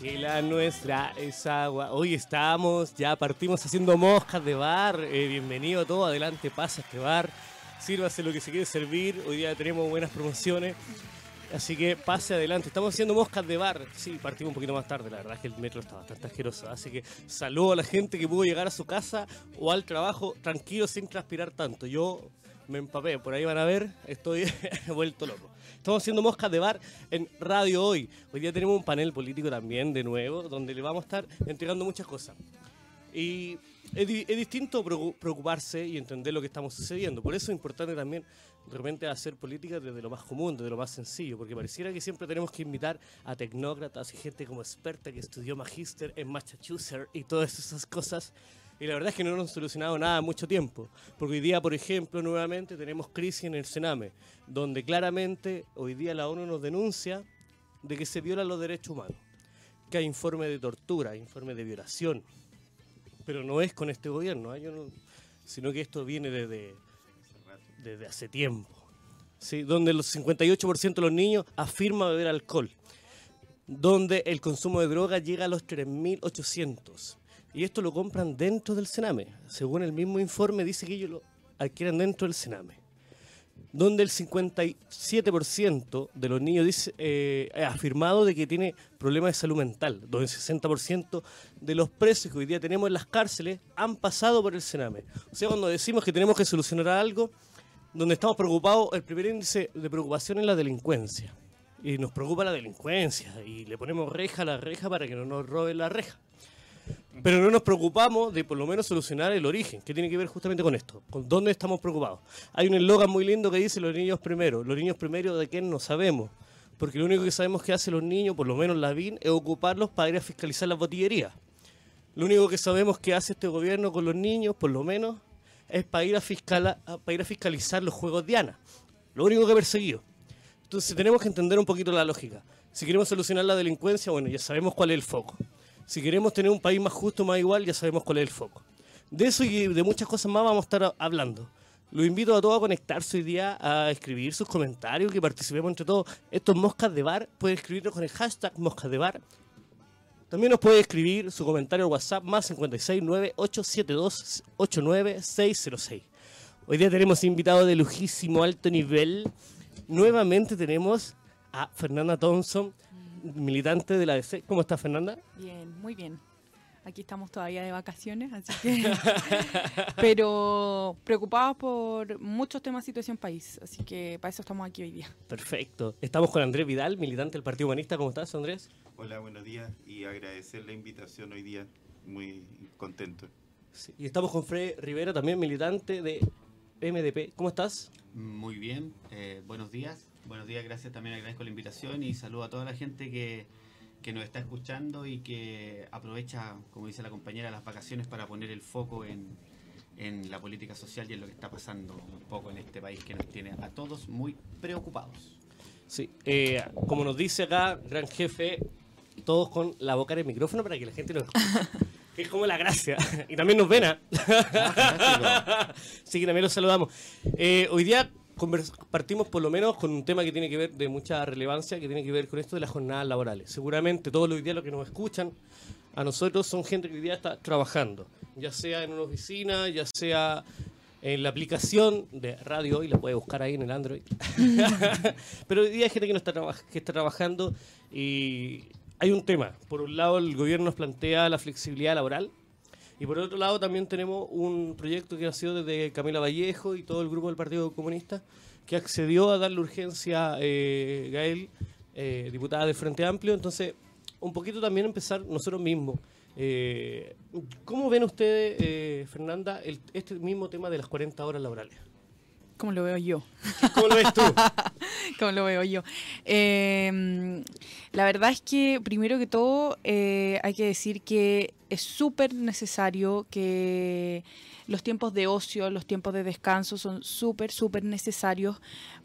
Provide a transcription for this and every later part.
que la nuestra es agua. Hoy estamos, ya partimos haciendo moscas de bar. Eh, bienvenido a todo, adelante, pasa este bar. Sírvase lo que se quiere servir. Hoy día tenemos buenas promociones. Así que pase adelante. Estamos haciendo moscas de bar. Sí, partimos un poquito más tarde. La verdad es que el metro está bastante asqueroso. Así que saludo a la gente que pudo llegar a su casa o al trabajo tranquilo sin transpirar tanto. Yo me empapé. Por ahí van a ver. Estoy vuelto loco. Estamos haciendo moscas de bar en Radio Hoy. Hoy día tenemos un panel político también, de nuevo, donde le vamos a estar entregando muchas cosas. Y es, distinto preocuparse y entender lo que estamos sucediendo. Por eso es importante también de repente hacer política desde lo más común, desde lo más sencillo, porque pareciera que siempre tenemos que invitar a tecnócratas y gente como experta que estudió magíster en Massachusetts y todas esas cosas. Y la verdad es que no nos han solucionado nada mucho tiempo. Porque hoy día, por ejemplo, nuevamente tenemos crisis en el Sename, donde claramente hoy día la ONU nos denuncia de que se violan los derechos humanos. Que hay informes de tortura, informes de violación. Pero no es con este gobierno, ¿eh? sino que esto viene desde, desde hace tiempo. Donde el 58% de los niños afirma beber alcohol. Donde el consumo de droga llega a los 3.800 y esto lo compran dentro del Sename. Según el mismo informe, dice que ellos lo adquieren dentro del Sename. Donde el 57% de los niños dice, eh, ha afirmado de que tiene problemas de salud mental. Donde el 60% de los presos que hoy día tenemos en las cárceles han pasado por el Sename. O sea, cuando decimos que tenemos que solucionar algo, donde estamos preocupados, el primer índice de preocupación es la delincuencia. Y nos preocupa la delincuencia. Y le ponemos reja a la reja para que no nos roben la reja. Pero no nos preocupamos de por lo menos solucionar el origen, que tiene que ver justamente con esto, con dónde estamos preocupados. Hay un eslogan muy lindo que dice los niños primero. Los niños primero de quién no sabemos. Porque lo único que sabemos que hacen los niños, por lo menos la BIN, es ocuparlos para ir a fiscalizar las botillerías. Lo único que sabemos que hace este gobierno con los niños, por lo menos, es para ir a, para ir a fiscalizar los juegos Diana. Lo único que he perseguido. Entonces tenemos que entender un poquito la lógica. Si queremos solucionar la delincuencia, bueno, ya sabemos cuál es el foco. Si queremos tener un país más justo, más igual, ya sabemos cuál es el foco. De eso y de muchas cosas más vamos a estar hablando. Los invito a todos a conectarse hoy día, a escribir sus comentarios, que participemos entre todos. Estos moscas de bar, pueden escribirnos con el hashtag moscas de bar. También nos puede escribir su comentario al WhatsApp más 569 872 89606. Hoy día tenemos invitados de lujísimo alto nivel. Nuevamente tenemos a Fernanda Thompson militante de la DC. ¿Cómo está Fernanda? Bien, muy bien. Aquí estamos todavía de vacaciones, así que... Pero preocupados por muchos temas de situación país, así que para eso estamos aquí hoy día. Perfecto. Estamos con Andrés Vidal, militante del Partido Humanista. ¿Cómo estás, Andrés? Hola, buenos días y agradecer la invitación hoy día. Muy contento. y estamos con Fred Rivera, también militante de MDP. ¿Cómo estás? Muy bien, eh, buenos días. Buenos días, gracias también, agradezco la invitación y saludo a toda la gente que, nos está escuchando y que aprovecha, como dice la compañera, las vacaciones para poner el foco en, en la política social y en lo que está pasando un poco en este país que nos tiene a todos muy preocupados. Sí, eh, como nos dice acá, gran jefe, todos con la boca en el micrófono para que la gente nos escuche. que es como la gracia. Y también nos ven. ¿ah? sí, que también los saludamos. Eh, hoy día partimos por lo menos con un tema que tiene que ver de mucha relevancia, que tiene que ver con esto de las jornadas laborales. Seguramente todos los días los que nos escuchan a nosotros son gente que hoy día está trabajando, ya sea en una oficina, ya sea en la aplicación de radio, y la puede buscar ahí en el Android. Pero hoy día hay gente que no está, que está trabajando y hay un tema. Por un lado, el gobierno nos plantea la flexibilidad laboral, y por otro lado también tenemos un proyecto que ha sido desde Camila Vallejo y todo el grupo del Partido Comunista, que accedió a darle urgencia a eh, Gael, eh, diputada del Frente Amplio. Entonces, un poquito también empezar nosotros mismos. Eh, ¿Cómo ven ustedes, Fernanda, este mismo tema de las 40 horas laborales? ¿Cómo lo veo yo? ¿Cómo lo ves tú? ¿Cómo lo veo yo? Em, la verdad es que, primero que todo, eh, hay que decir que es súper necesario que los tiempos de ocio, los tiempos de descanso son súper, súper necesarios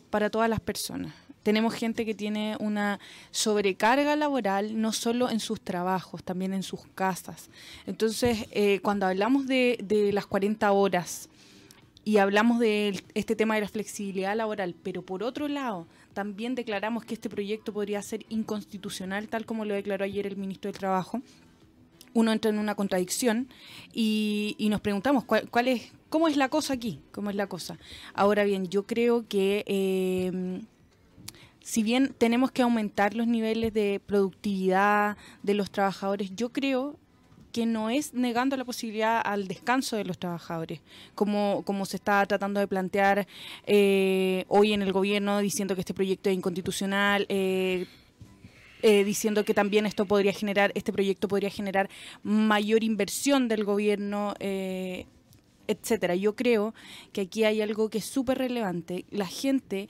para todas las personas. Tenemos gente que tiene una sobrecarga laboral, no solo en sus trabajos, también en sus casas. Entonces, eh, cuando hablamos de, de las 40 horas, y hablamos de este tema de la flexibilidad laboral, pero por otro lado, también declaramos que este proyecto podría ser inconstitucional, tal como lo declaró ayer el ministro del Trabajo. Uno entra en una contradicción y, y nos preguntamos cuál, cuál, es, cómo es la cosa aquí, cómo es la cosa. Ahora bien, yo creo que eh, si bien tenemos que aumentar los niveles de productividad de los trabajadores, yo creo que no es negando la posibilidad al descanso de los trabajadores, como, como se está tratando de plantear eh, hoy en el gobierno, diciendo que este proyecto es inconstitucional. Eh, eh, diciendo que también esto podría generar, este proyecto podría generar mayor inversión del gobierno, etcétera. Yo creo que aquí hay algo que es súper relevante. La gente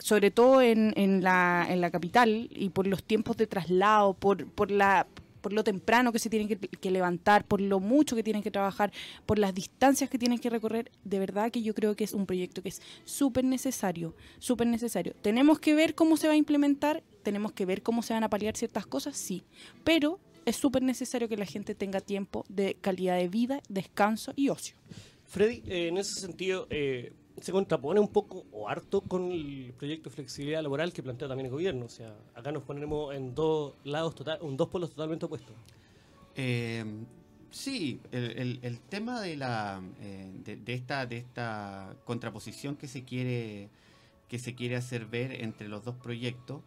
sobre todo en, en, la, en la capital y por los tiempos de traslado, por, por la por lo temprano que se tienen que, levantar, por lo mucho que tienen que trabajar, por las distancias que tienen que recorrer, de verdad que yo creo que es un proyecto que es súper necesario, súper necesario. Tenemos que ver cómo se va a implementar, tenemos que ver cómo se van a paliar ciertas cosas, sí, pero es súper necesario que la gente tenga tiempo de calidad de vida, descanso y ocio. Freddy, eh, en ese sentido, eh, se contrapone un poco o harto con el proyecto de flexibilidad laboral que plantea también el gobierno. O sea, acá nos ponemos en dos lados, total, en dos polos totalmente opuestos. Eh, sí, el, el, el, tema de la eh, de, de, esta de esta contraposición que se quiere que se quiere hacer ver entre los dos proyectos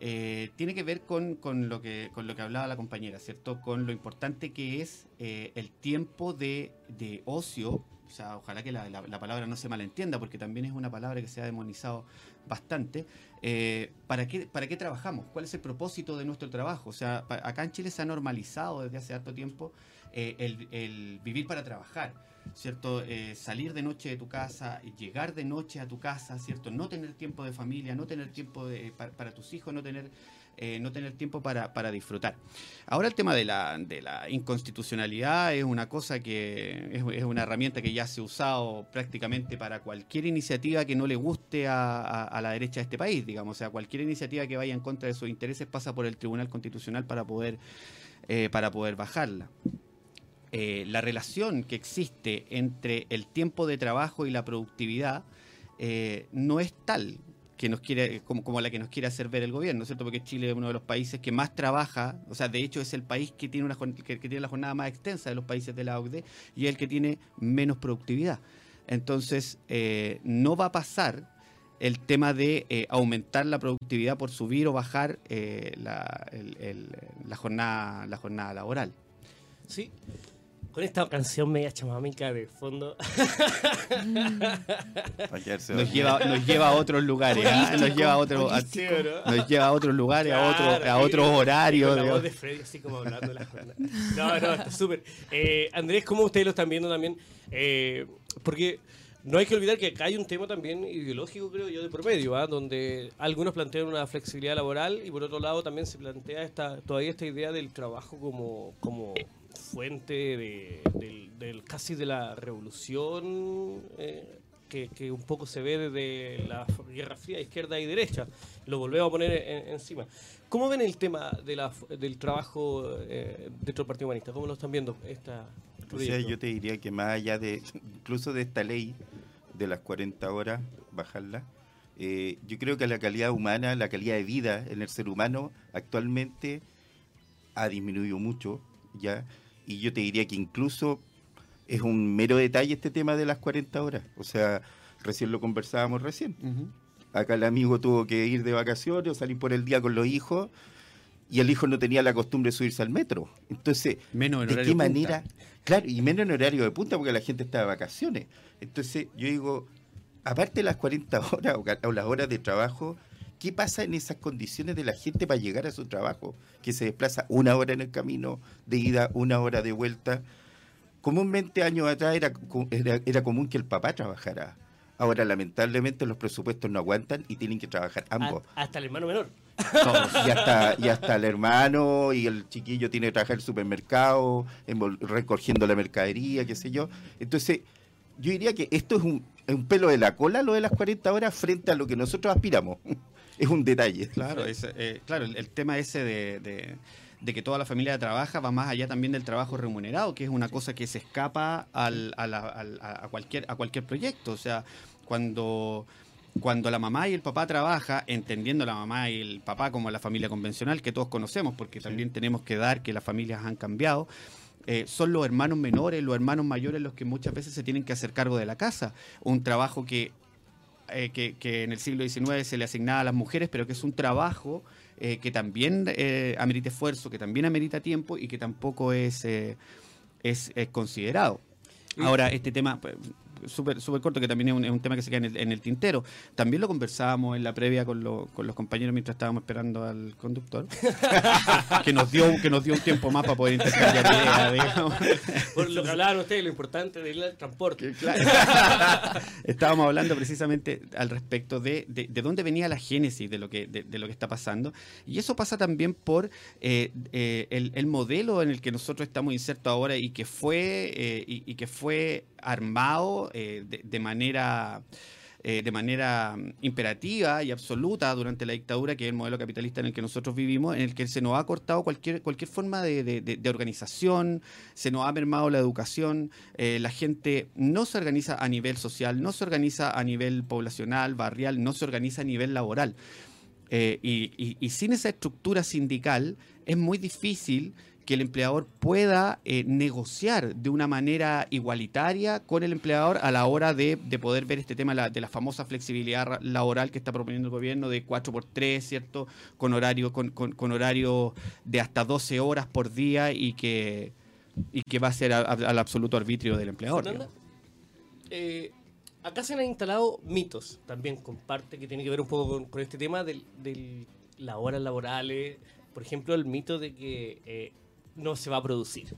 eh, tiene que ver con, con, lo que con lo que hablaba la compañera, cierto, con lo importante que es eh, el tiempo de, de ocio sea, ojalá que la, la, la, palabra no se malentienda, porque también es una palabra que se ha demonizado bastante. Eh, ¿para, qué, ¿Para qué trabajamos? ¿Cuál es el propósito de nuestro trabajo? O sea, acá en Chile se ha normalizado desde hace harto tiempo eh, el, vivir para trabajar, ¿cierto? Eh, salir de noche de tu casa, llegar de noche a tu casa, ¿cierto? No tener tiempo de familia, no tener tiempo de, para tus hijos, no tener eh, no tener tiempo para, para, disfrutar. Ahora el tema de la, de la inconstitucionalidad es una cosa que es, una herramienta que ya se ha usado prácticamente para cualquier iniciativa que no le guste a, a, la derecha de este país, digamos, o sea, cualquier iniciativa que vaya en contra de sus intereses pasa por el Tribunal Constitucional para poder, eh, para poder bajarla. Eh, la relación que existe entre el tiempo de trabajo y la productividad no es tal que nos quiere, como, como, la que nos quiere hacer ver el gobierno, ¿cierto? Porque Chile es uno de los países que más trabaja, o sea, de hecho es el país que tiene, una, que, tiene la jornada más extensa de los países de la OCDE y es el que tiene menos productividad. Entonces, eh, no va a pasar el tema de eh, aumentar la productividad por subir o bajar eh, la, la, jornada, la jornada laboral. Sí, con esta canción media chamámica de fondo. nos, lleva, nos lleva a otros lugares, ¿eh? nos lleva a, otro, a, nos lleva a otros lugares, claro, a, otro, a otros horarios. La voz de Freddy así como hablando de la jornada. No, no, está súper. Eh, Andrés, ¿cómo ustedes lo están viendo también? Eh, porque no hay que olvidar que acá hay un tema también ideológico, creo yo, de promedio, ¿eh? donde algunos plantean una flexibilidad laboral y por otro lado también se plantea esta, todavía esta idea del trabajo como, como fuente de, del, del, casi de la revolución eh, que, que, un poco se ve desde la Guerra Fría, izquierda y derecha. Lo volvemos a poner en, encima. ¿Cómo ven el tema de la, del trabajo eh, dentro del Partido Humanista? ¿Cómo lo están viendo? Esta o sea, yo te diría que más allá de, incluso de esta ley de las 40 horas, bajarla, eh, yo creo que la calidad humana, la calidad de vida en el ser humano actualmente ha disminuido mucho, ¿ya? Y yo te diría que incluso es un mero detalle este tema de las 40 horas. O sea, recién lo conversábamos recién. Uh -huh. Acá el amigo tuvo que ir de vacaciones o salir por el día con los hijos y el hijo no tenía la costumbre de subirse al metro. Entonces, menos ¿de qué manera? Punta. Claro, y menos en horario de punta porque la gente está de vacaciones. Entonces, yo digo, aparte de las 40 horas o, las horas de trabajo, ¿qué pasa en esas condiciones de la gente para llegar a su trabajo? Que se desplaza una hora en el camino de ida, una hora de vuelta. Comúnmente años atrás era, era, era común que el papá trabajara. Ahora, lamentablemente, los presupuestos no aguantan y tienen que trabajar ambos. Hasta el hermano menor. Y, hasta, y hasta el hermano y el chiquillo tiene que trabajar en el supermercado, recogiendo la mercadería, qué sé yo. Entonces, yo diría que esto es un, un pelo de la cola, lo de las 40 horas, frente a lo que nosotros aspiramos. Es un detalle. Claro, es, eh, claro el, el, tema ese de, de, de, que toda la familia trabaja va más allá también del trabajo remunerado, que es una cosa que se escapa al, a, la, al, a, cualquier, a cualquier proyecto. O sea, cuando cuando la mamá y el papá trabaja, entendiendo la mamá y el papá como la familia convencional que todos conocemos, porque también tenemos que dar que las familias han cambiado, eh, son los hermanos menores, los hermanos mayores los que muchas veces se tienen que hacer cargo de la casa. Un trabajo que, eh, que, que en el siglo XIX se le asignaba a las mujeres, pero que es un trabajo eh, que también eh, amerita esfuerzo, que también amerita tiempo y que tampoco es, es, es considerado. Ahora, este tema, pues, súper súper corto, que también es un, es un tema que se queda en el, en el tintero. También lo conversábamos en la previa con, lo- con los compañeros mientras estábamos esperando al conductor, que nos dio que nos dio un tiempo más para poder intercambiar ideas, digamos. Por lo que hablaban ustedes, lo importante del transporte. Estábamos hablando precisamente al respecto de, de, de dónde venía la génesis de lo que, de, de lo que está pasando. Y eso pasa también por eh, eh, el, el modelo en el que nosotros estamos insertos ahora y que fue, eh, y, y que fue armado eh, de, manera eh, de manera mm, imperativa y absoluta durante la dictadura, que es el modelo capitalista en el que nosotros vivimos, en el que se nos ha cortado cualquier, cualquier forma de, de- organización, se nos ha mermado la educación, eh, la gente no se organiza a nivel social, no se organiza a nivel poblacional, barrial, no se organiza a nivel laboral. Y- y sin esa estructura sindical es muy difícil que el empleador pueda eh, negociar de una manera igualitaria con el empleador a la hora de, de poder ver este tema la- de la famosa flexibilidad ra- laboral que está proponiendo el gobierno de 4 por 3 ¿cierto? Con horario, con, con- con horario de hasta 12 horas por día y que, y que va a ser a- a- al absoluto arbitrio del empleador. Eh, acá se han instalado mitos también con parte que tiene que ver un poco con, con este tema de del, las horas laborales. Por ejemplo, el mito de que eh, no se va a producir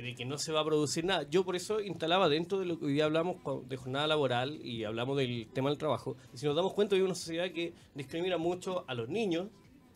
y de que no se va a producir nada. Yo por eso instalaba dentro de lo que hoy día hablamos de jornada laboral y hablamos del tema del trabajo. Y si nos damos cuenta, hay una sociedad que discrimina mucho a los niños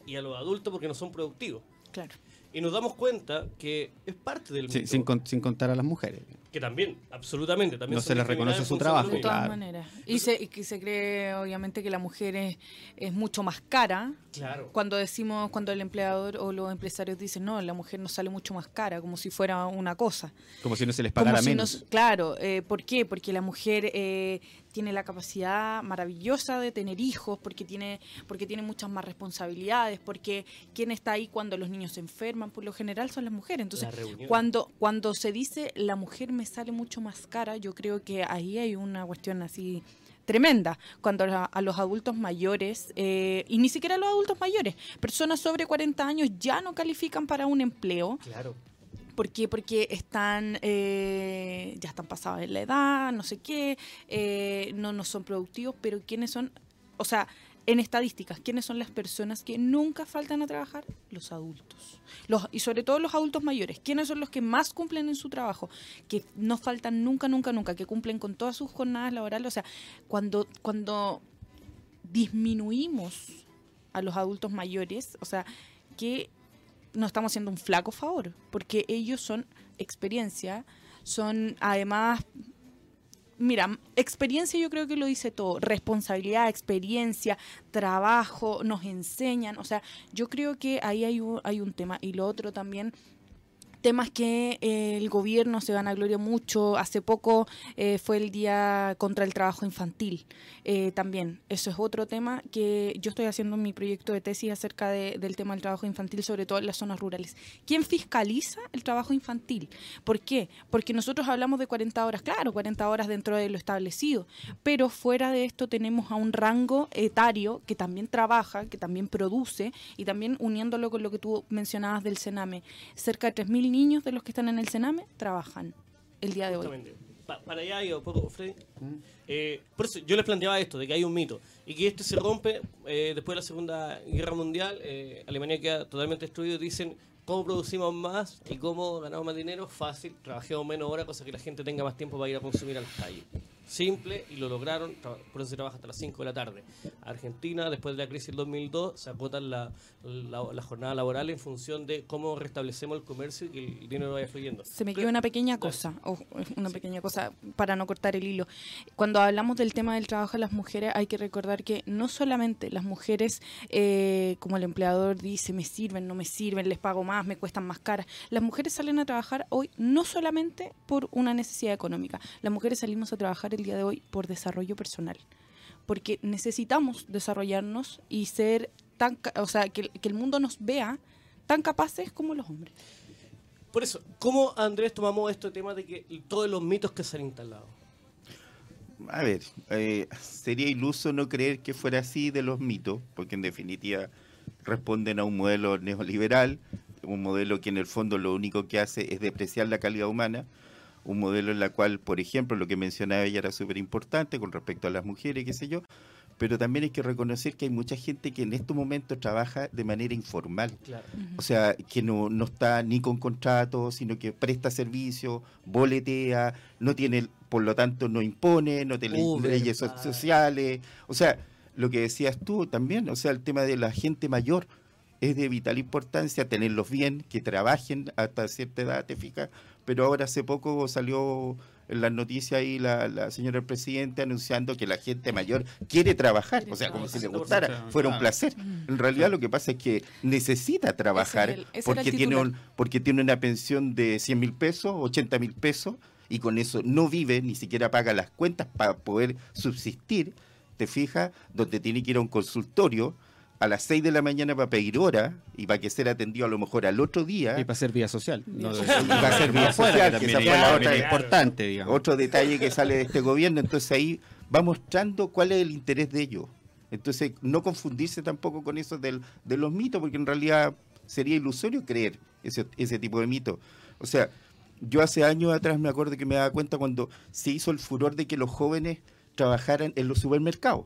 y a los adultos porque no son productivos. Claro. Y nos damos cuenta que es parte del Sí, mito. sin, con- sin contar a las mujeres. Que también, absolutamente. También No se les reconoce su trabajo, de todas claro. maneras. Y se, y que se cree, obviamente, que la mujer es, es mucho más cara. Claro. Cuando decimos, cuando el empleador o los empresarios dicen, no, la mujer nos sale mucho más cara, como si fuera una cosa. Como si no se les Como pagara si menos. nos- claro, eh, ¿por qué? Porque la mujer eh, tiene la capacidad maravillosa de tener hijos, porque tiene, porque tiene muchas más responsabilidades, porque quién está ahí cuando los niños se enferman, por lo general son las mujeres. Entonces, La cuando, cuando se dice la mujer me sale mucho más cara, yo creo que ahí hay una cuestión así tremenda. Cuando a, a los adultos mayores, eh, y ni siquiera a los adultos mayores, personas sobre 40 años ya no califican para un empleo. Claro. ¿Por qué? Porque están, eh, ya están pasados en la edad, no sé qué, eh, no, no son productivos, pero ¿quiénes son? O sea, en estadísticas, ¿quiénes son las personas que nunca faltan a trabajar? Los adultos. Los, y sobre todo los adultos mayores. ¿Quiénes son los que más cumplen en su trabajo? Que no faltan nunca, nunca, nunca, que cumplen con todas sus jornadas laborales. O sea, cuando, cuando disminuimos a los adultos mayores, o sea, que nos estamos haciendo un flaco favor, porque ellos son experiencia, son además, mira, experiencia yo creo que lo dice todo, responsabilidad, experiencia, trabajo, nos enseñan, o sea, yo creo que ahí hay un, hay un tema. Y lo otro también temas que eh, el gobierno se vanagloria mucho. Hace poco eh, fue el Día contra el Trabajo Infantil. Eh, también, eso es otro tema que yo estoy haciendo mi proyecto de tesis acerca de- del tema del trabajo infantil, sobre todo en las zonas rurales. ¿Quién fiscaliza el trabajo infantil? ¿Por qué? Porque nosotros hablamos de 40 horas, claro, 40 horas dentro de lo establecido, pero fuera de esto tenemos a un rango etario que también trabaja, que también produce, y también uniéndolo con lo que tú mencionabas del Sename, cerca de 3.000 niños de los que están en el Sename trabajan el día de hoy. Para allá Freddy. Eh, por eso yo les planteaba esto, de que hay un mito. Y que este se rompe eh, después de la Segunda Guerra Mundial. eh, Alemania queda totalmente destruido. Dicen, ¿cómo producimos más y cómo ganamos más dinero? Fácil, trabajemos menos horas, cosa que la gente tenga más tiempo para ir a consumir a las calles. Simple, y lo lograron, por eso se trabaja hasta las 5 de la tarde. Argentina, después de la crisis del 2002, se acotan la, la, la jornada laboral en función de cómo restablecemos el comercio y que el dinero vaya fluyendo. Se me quedó una pequeña cosa, o una pequeña cosa para no cortar el hilo. Cuando hablamos del tema del trabajo de las mujeres, hay que recordar que no solamente las mujeres, eh, como el empleador dice, me sirven, no me sirven, les pago más, me cuestan más caras. Las mujeres salen a trabajar hoy no solamente por una necesidad económica. Las mujeres salimos a trabajar el día de hoy por desarrollo personal porque necesitamos desarrollarnos y ser tan, o sea, que, que el mundo nos vea tan capaces como los hombres. Por eso, ¿cómo, Andrés, tomamos este tema de que todos los mitos que se han instalado? A ver, eh, sería iluso no creer que fuera así de los mitos, porque en definitiva responden a un modelo neoliberal, un modelo que en el fondo lo único que hace es depreciar la calidad humana, un modelo en la cual, por ejemplo, lo que mencionaba ella era súper importante con respecto a las mujeres, qué sé yo, pero también hay que reconocer que hay mucha gente que en estos momentos trabaja de manera informal. Claro. O sea, que no, no está ni con contrato, sino que presta servicio, boletea, no tiene, por lo tanto, no impone, no tiene Uber, leyes so- sociales. O sea, lo que decías tú también, o sea, el tema de la gente mayor es de vital importancia tenerlos bien, que trabajen hasta cierta edad, te fijas. Pero ahora hace poco salió en las noticias ahí la, la señora presidenta anunciando que la gente mayor quiere trabajar, o sea, como si le gustara, fuera un placer. En realidad lo que pasa es que necesita trabajar Ese era el- ese era porque tiene, un, porque tiene una pensión de 100 mil pesos, 80 mil pesos, y con eso no vive, ni siquiera paga las cuentas para poder subsistir, te fijas, donde tiene que ir a un consultorio a las 6 de la mañana para pedir hora y para que ser atendido a lo mejor al otro día. Y para hacer vía social. No, Vía de- social. Y para hacer vía social, que esa fue es- la otra- importante, digamos. Otro detalle que sale de este gobierno, entonces ahí va mostrando cuál es el interés de ellos. Entonces, no confundirse tampoco con eso del, de los mitos, porque en realidad sería ilusorio creer ese, ese tipo de mitos. O sea, yo hace años atrás me acuerdo que me daba cuenta cuando se hizo el furor de que los jóvenes trabajaran en los supermercados.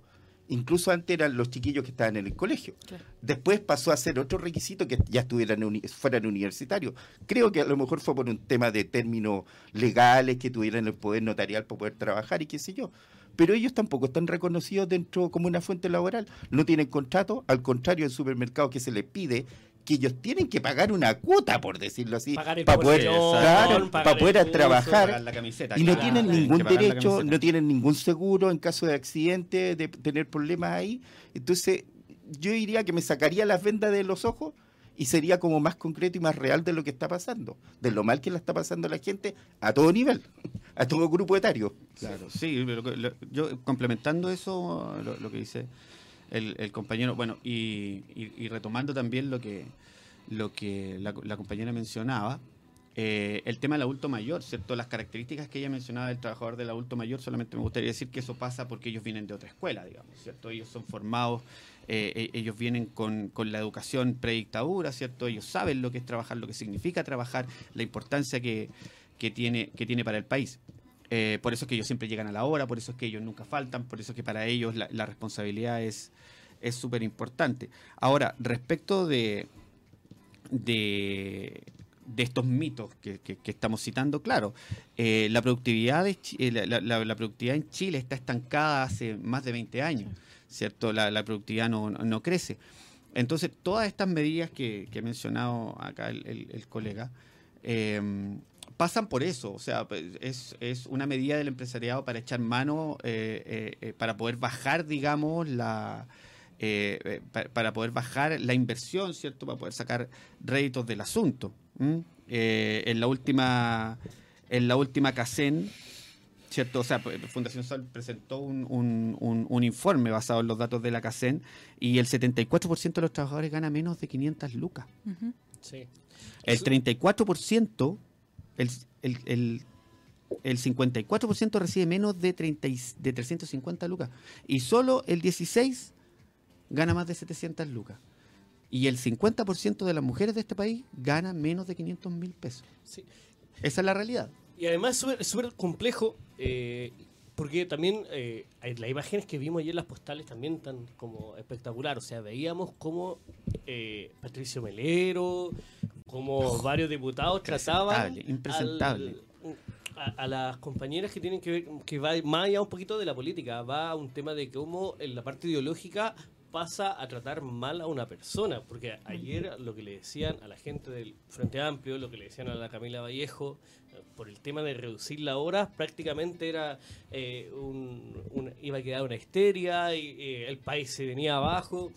Incluso antes eran los chiquillos que estaban en el colegio. Claro. Después pasó a ser otro requisito que ya estuvieran uni- fueran universitarios. Creo que a lo mejor fue por un tema de términos legales, que tuvieran el poder notarial para poder trabajar y qué sé yo. Pero ellos tampoco están reconocidos dentro como una fuente laboral. No tienen contrato, al contrario, el supermercado que se les pide que ellos tienen que pagar una cuota, por decirlo así, para poder, porción, claro, pagar para el poder curso, trabajar la camiseta, y no claro, tienen ningún derecho, no tienen ningún seguro en caso de accidente, de tener problemas ahí. Entonces, yo diría que me sacaría las vendas de los ojos y sería como más concreto y más real de lo que está pasando, de lo mal que la está pasando la gente a todo nivel, a todo grupo etario. Claro, sí, lo- yo complementando eso, lo, lo que dice el, compañero, bueno, y, y- y retomando también lo que, lo que la, la compañera mencionaba, eh, el tema del adulto mayor, ¿cierto? Las características que ella mencionaba del trabajador del adulto mayor, solamente me gustaría decir que eso pasa porque ellos vienen de otra escuela, digamos, ¿cierto? Ellos son formados, eh, eh, ellos vienen con, con la educación predictadura, ¿cierto? Ellos saben lo que es trabajar, lo que significa trabajar, la importancia que, que tiene, que tiene para el país. Eh, por eso es que ellos siempre llegan a la hora, por eso es que ellos nunca faltan, por eso es que para ellos la, responsabilidad es súper importante. Ahora, respecto de, de, de estos mitos que, que- estamos citando, claro, eh, la, productividad eh, la, la- productividad en Chile está estancada hace más de 20 años, ¿cierto? La, productividad no, no- crece. Entonces, todas estas medidas que, que ha mencionado acá el, colega, pasan por eso, o sea, pues, es, es una medida del empresariado para echar mano, eh, eh, eh, para poder bajar, digamos, la... pa- para poder bajar la inversión, ¿cierto? Para poder sacar réditos del asunto. Eh, en la última en la última CACEN, ¿cierto? O sea, pues, Fundación Sol presentó un, un- un- un informe basado en los datos de la CACEN y el 74% de los trabajadores gana menos de 500 lucas. Ujú. Sí. El Eso- 34%, el, el, el, el 54% recibe menos de, 30 y- de 350 lucas. Y solo el 16% gana más de 700 lucas. Y el 50% de las mujeres de este país gana menos de 500 mil pesos. Sí. Esa es la realidad. Y además es súper complejo, eh, porque también eh, las imágenes que vimos ayer en las postales también tan como espectacular. O sea, veíamos como eh, Patricio Melero, como varios diputados trataban Impresentable, impresentable. al- a, a las compañeras que tienen que ver, que va más allá un poquito de la política, va a un tema de cómo en la parte ideológica pasa a tratar mal a una persona, porque ayer lo que le decían a la gente del Frente Amplio, lo que le decían a la Camila Vallejo, eh, por el tema de reducir la hora, prácticamente era eh, un, un- iba a quedar una histeria y eh, el país se venía abajo.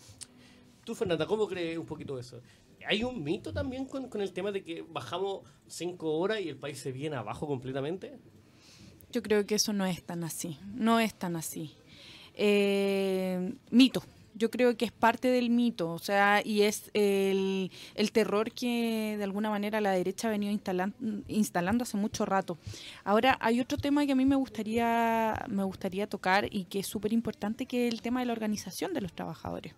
Tú, Fernanda, ¿cómo crees un poquito eso? ¿Hay un mito también con, con el tema de que bajamos cinco horas y el país se viene abajo completamente? Yo creo que eso no es tan así, no es tan así. eh, mito. Yo creo que es parte del mito, o sea, y es el, terror que de alguna manera la derecha ha venido instalan- instalando hace mucho rato. Ahora, hay otro tema que a mí me gustaría, me gustaría tocar y que es súper importante, que es el tema de la organización de los trabajadores.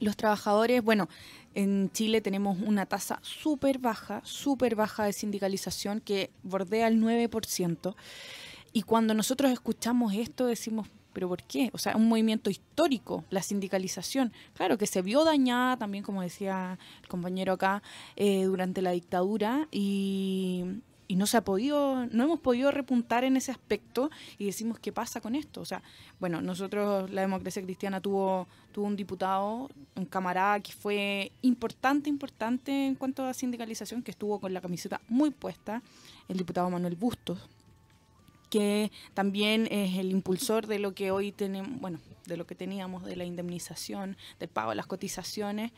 Los trabajadores, bueno, en Chile tenemos una tasa súper baja, súper baja de sindicalización que bordea el 9%. Y cuando nosotros escuchamos esto decimos, ¿pero por qué? O sea, un movimiento histórico, la sindicalización. Claro que se vio dañada también, como decía el compañero acá, eh, durante la dictadura y, y no se ha podido, no hemos podido repuntar en ese aspecto y decimos, ¿qué pasa con esto? O sea, bueno, nosotros, la democracia cristiana tuvo, tuvo un diputado, un camarada que fue importante, importante en cuanto a sindicalización, que estuvo con la camiseta muy puesta, el diputado Manuel Bustos que también es el impulsor de lo que hoy tenemos, bueno, de lo que teníamos de la indemnización, del pago de las cotizaciones.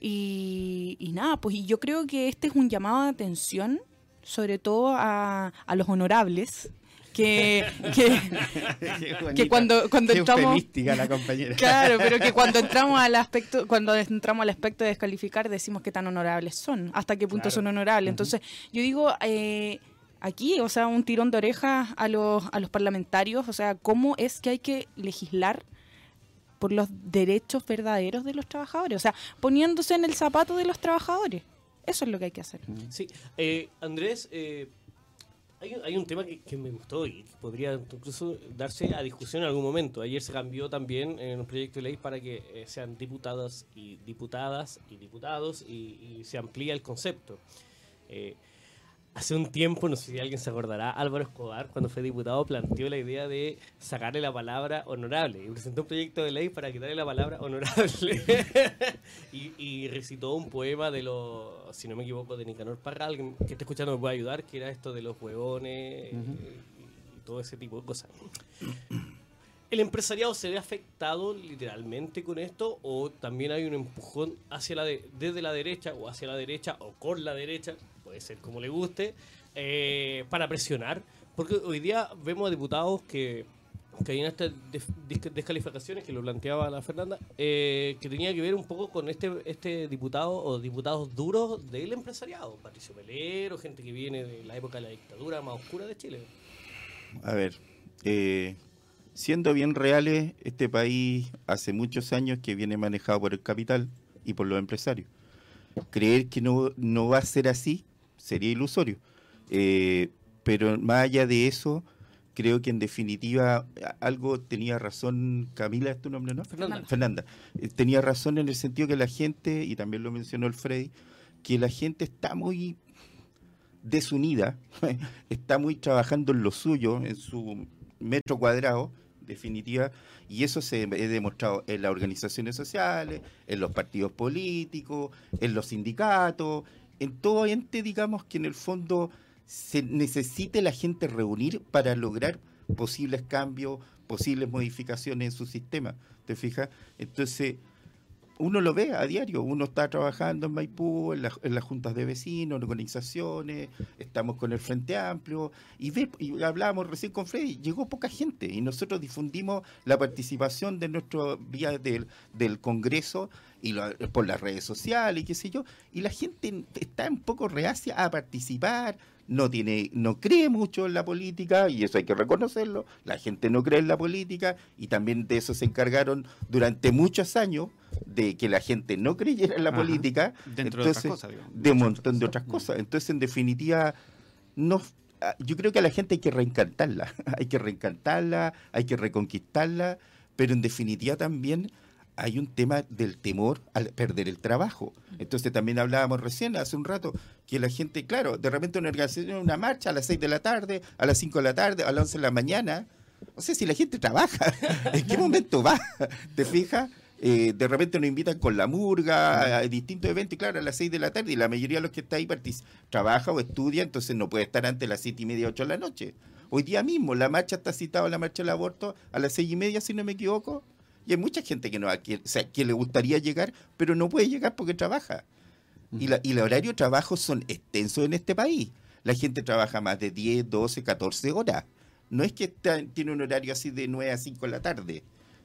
Y, y nada, pues y yo creo que este es un llamado de atención, sobre todo a, a los honorables, que, que, que cuando, cuando Qué entramos... la compañera. Claro, pero que cuando entramos al aspecto, cuando entramos al aspecto de descalificar, decimos qué tan honorables son, hasta qué punto Claro. son honorables. Entonces, yo digo, eh, aquí, o sea, un tirón de orejas a los, a los parlamentarios, o sea, cómo es que hay que legislar por los derechos verdaderos de los trabajadores, o sea, poniéndose en el zapato de los trabajadores. Eso es lo que hay que hacer. Sí, eh, Andrés, eh, hay, un- tema que, me gustó y podría incluso darse a discusión en algún momento. Ayer se cambió también en un proyecto de ley para que eh, sean diputadas y diputadas y diputados y, y se amplía el concepto. Hace un tiempo, no sé si alguien se acordará, Álvaro Escobar, cuando fue diputado, planteó la idea de sacarle la palabra honorable y presentó un proyecto de ley para quitarle la palabra honorable. y, y recitó un poema de los, si no me equivoco, de Nicanor Parra, alguien que esté escuchando me puede ayudar, que era esto de los huevones eh, y, y todo ese tipo de cosas. ¿El empresariado se ve afectado literalmente con esto o también hay un empujón hacia la de- desde la derecha o hacia la derecha o con la derecha, puede ser como le guste, eh, para presionar? Porque hoy día vemos a diputados que, que hay en estas descalificaciones que lo planteaba la Fernanda, eh, que tenía que ver un poco con este, este diputado o diputados duros del empresariado, Patricio Pelero, gente que viene de la época de la dictadura más oscura de Chile. A ver, eh, siendo bien reales, este país hace muchos años que viene manejado por el capital y por los empresarios. Creer que no, no va a ser así sería ilusorio. Eh, pero más allá de eso, creo que en definitiva algo tenía razón Camila, ¿es tu nombre, no? Fernanda. Fernanda. Eh, tenía razón en el sentido que la gente, y también lo mencionó el Freddy, que la gente está muy desunida, está muy trabajando en lo suyo, en su metro cuadrado, definitiva, y eso se ha demostrado en las organizaciones sociales, en los partidos políticos, en los sindicatos, en todo ente, digamos, que en el fondo se necesite la gente reunir para lograr posibles cambios, posibles modificaciones en su sistema. ¿Te fijas? Entonces, uno lo ve a diario, uno está trabajando en Maipú, en, la- las juntas de vecinos, en organizaciones, estamos con el Frente Amplio, y, ve, y hablábamos recién con Freddy, llegó poca gente, y nosotros difundimos la participación de nuestro vía del, del Congreso y lo- por las redes sociales y qué sé yo, y la gente está un poco reacia a participar, no tiene, no cree mucho en la política, y eso hay que reconocerlo, la gente no cree en la política, y también de eso se encargaron durante muchos años de que la gente no creyera en la Ajá. política, Dentro de otras cosas, digamos. de un montón de otras cosas. Entonces, en definitiva, no, ah, yo creo que a la gente hay que reencantarla, hay que reencantarla, hay que reconquistarla, pero en definitiva también hay un tema del temor al perder el trabajo. Entonces también hablábamos recién, hace un rato, que la gente, claro, de repente una organización, una marcha a las 6 de la tarde, a las 5 de la tarde, a las 11 de la mañana. No sé si la gente trabaja, ¿en qué momento va? ¿Te fijas? Eh, de repente nos invitan con la murga a, distintos eventos, y claro, a las 6 de la tarde, y la mayoría de los que está ahí trabaja o estudia, entonces no puede estar antes de las 7 y media, 8 de la noche. Hoy día mismo, la marcha está citada, la marcha del aborto, a las 6 y media, si no me equivoco, y hay mucha gente que no va, que, o sea, que le gustaría llegar, pero no puede llegar porque trabaja. Y, la, y el horario de trabajo son extensos en este país. La gente trabaja más de 10, 12, 14 horas. No es que está- tiene un horario así de 9 a 5 de la tarde.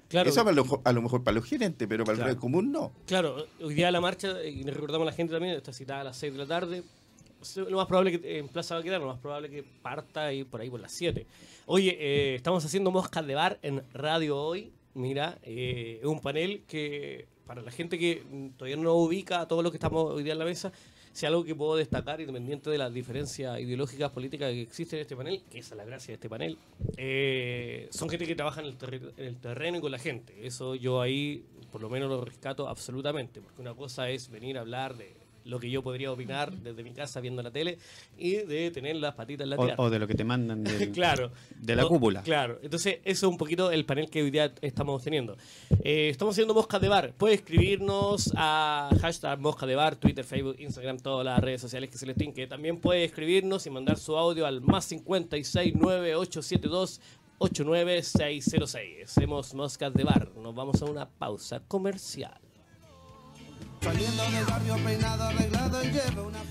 Claro. Eso a lo, a lo mejor para los gerentes, pero para Claro. el común no. Claro, hoy día la marcha, y le recordamos a la gente también, está citada a las 6 de la tarde. Lo más probable que en Plaza va a quedar, lo más probable que parta y por ahí por las 7. Oye, eh, estamos haciendo moscas de bar en Radio Hoy. Mira, eh, es un panel que para la gente que todavía no ubica a todo lo que estamos hoy día en la mesa, si algo que puedo destacar, independiente de las diferencias ideológicas, políticas que existen en este panel, que esa es la gracia de este panel, eh, son gente que trabaja en el, terri- en el terreno y con la gente. Eso yo ahí, por lo menos, lo rescato absolutamente, porque una cosa es venir a hablar de lo que yo podría opinar desde mi casa viendo la tele y de tener las patitas en la O, tierra. o de lo que te mandan del- Claro. de la cúpula. Claro. Entonces, eso es un poquito el panel que hoy día estamos teniendo. Eh, estamos haciendo Mosca de Bar. Puede escribirnos a hashtag Mosca de Bar, Twitter, Facebook, Instagram, todas las redes sociales que se les tinque. También puede escribirnos y mandar su audio al más 56 9872 89606. Hacemos Moscas de Bar. Nos vamos a una pausa comercial.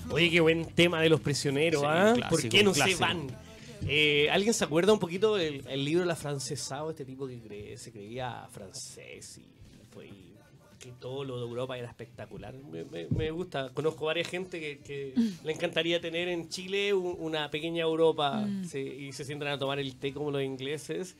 Oye, qué buen tema de los prisioneros, Sí, ¿ah? clásico, ¿Por qué no se van? Eh, ¿Alguien se acuerda un poquito del el libro La Francesado? Este tipo que cree- se creía francés y fue y que todo lo de Europa era espectacular. Me, me- me gusta. Conozco varias gente que, que le encantaría tener en Chile un- una pequeña Europa sí, y se sientan a tomar el té como los ingleses.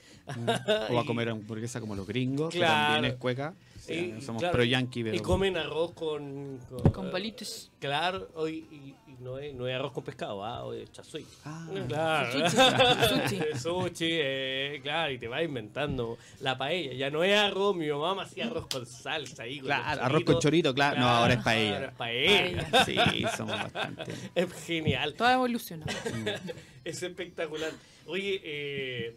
O a comer hamburguesa como los gringos, Claro. que también es cueca. Y- somos claro, pro yankee, pero Y comen arroz con... Con, Con palitos. Claro, hoy, y, y no, es, no es arroz con pescado, ah, hoy es chasui. Ah. claro. Sushi. Sushi, eh, claro, y te vas inventando la paella. Ya no es arroz, mi mamá hacía arroz con salsa ahí. Con Claro, arroz con chorito, claro. No, ahora es paella. ahora es paella. Sí, somos bastante. Es genial. Todo evoluciona. Es espectacular. Oye, eh,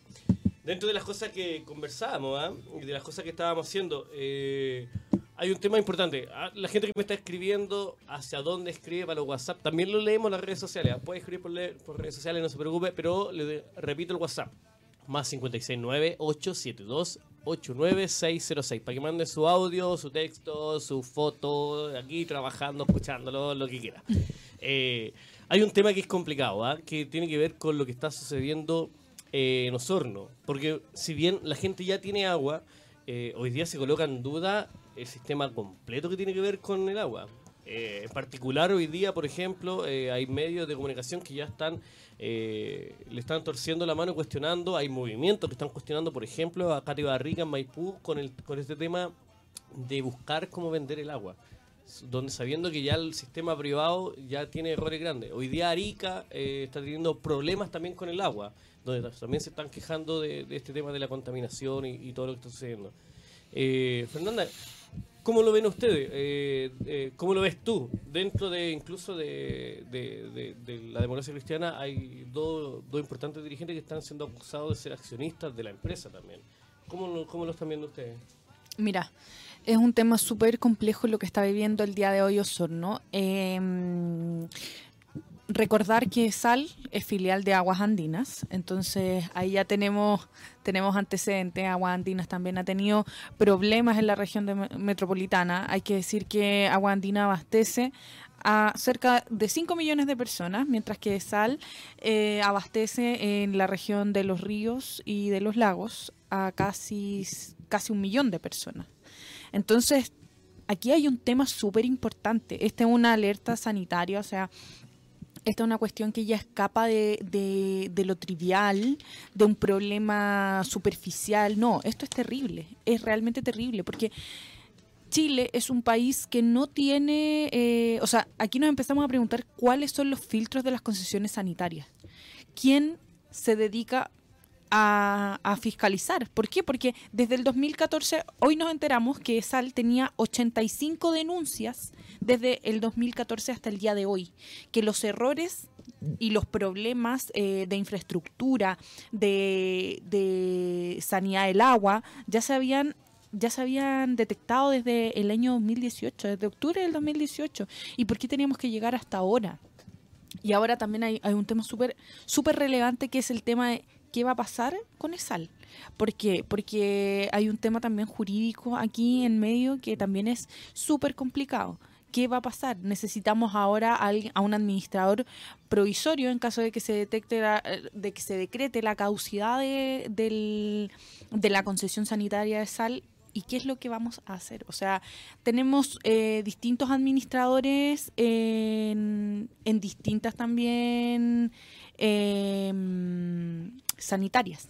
dentro de las cosas que conversábamos ¿ah? y de las cosas que estábamos haciendo, eh, hay un tema importante. Ah, La gente que me está escribiendo, hacia dónde escribe para los WhatsApp, también lo leemos en las redes sociales. ¿ah? Puede escribir por, le- por redes sociales, no se preocupe, pero le repito el WhatsApp. Más 569-872-89606. Para que mande su audio, su texto, su foto, aquí trabajando, escuchándolo, lo que quiera. Eh, hay un tema que es complicado, que tiene que ver con lo que está sucediendo eh, en Osorno. Porque si bien la gente ya tiene agua, eh, hoy día se coloca en duda el sistema completo que tiene que ver con el agua. Eh, en particular hoy día, por ejemplo, eh, hay medios de comunicación que ya están eh, le están torciendo la mano cuestionando, hay movimientos que están cuestionando, por ejemplo, a Cati Barriga en Maipú con, el, con este tema de buscar cómo vender el agua donde sabiendo que ya el sistema privado ya tiene errores grandes. Hoy día Arica está teniendo problemas también con el agua, donde también se están quejando de, este tema de la contaminación y, todo lo que está sucediendo. Eh, Fernanda, ¿cómo lo ven ustedes? Eh, eh, ¿Cómo lo ves tú? Dentro de incluso de la democracia cristiana hay dos, dos importantes dirigentes que están siendo acusados de ser accionistas de la empresa también. ¿Cómo, lo- cómo lo están viendo ustedes? Mira, es un tema súper complejo lo que está viviendo el día de hoy Osorno. Eh, recordar que Sal es filial de Aguas Andinas, entonces ahí ya tenemos, tenemos antecedentes. Aguas Andinas también ha tenido problemas en la región de- metropolitana. Hay que decir que Aguas Andinas abastece a cerca de 5 millones de personas, mientras que Sal eh, abastece en la región de los ríos y de los lagos a casi, casi un millón de personas. Entonces, aquí hay un tema súper importante. Esta es una alerta sanitaria, o sea, esta es una cuestión que ya escapa de, de- lo trivial, de un problema superficial. No, esto es terrible, es realmente terrible, porque Chile es un país que no tiene, eh, o sea, aquí nos empezamos a preguntar cuáles son los filtros de las concesiones sanitarias. ¿Quién se dedica a, fiscalizar? ¿Por qué? Porque desde el 2014, hoy nos enteramos que SAL tenía 85 denuncias desde el 2014 hasta el día de hoy, que los errores y los problemas eh, de infraestructura, de, de sanidad del agua, ya se habían ya se habían detectado desde el año 2018, desde octubre del 2018. ¿Y por qué teníamos que llegar hasta ahora? Y ahora también hay, un tema súper súper relevante que es el tema de qué va a pasar con ESAL. ¿Por qué? Porque hay un tema también jurídico aquí en medio que también es súper complicado. ¿Qué va a pasar? Necesitamos ahora a, un administrador provisorio en caso de que se detecte la- de que se decrete la caducidad de, del- de la concesión sanitaria de sal ¿Y qué es lo que vamos a hacer? O sea, tenemos eh, distintos administradores en, en distintas también em, sanitarias.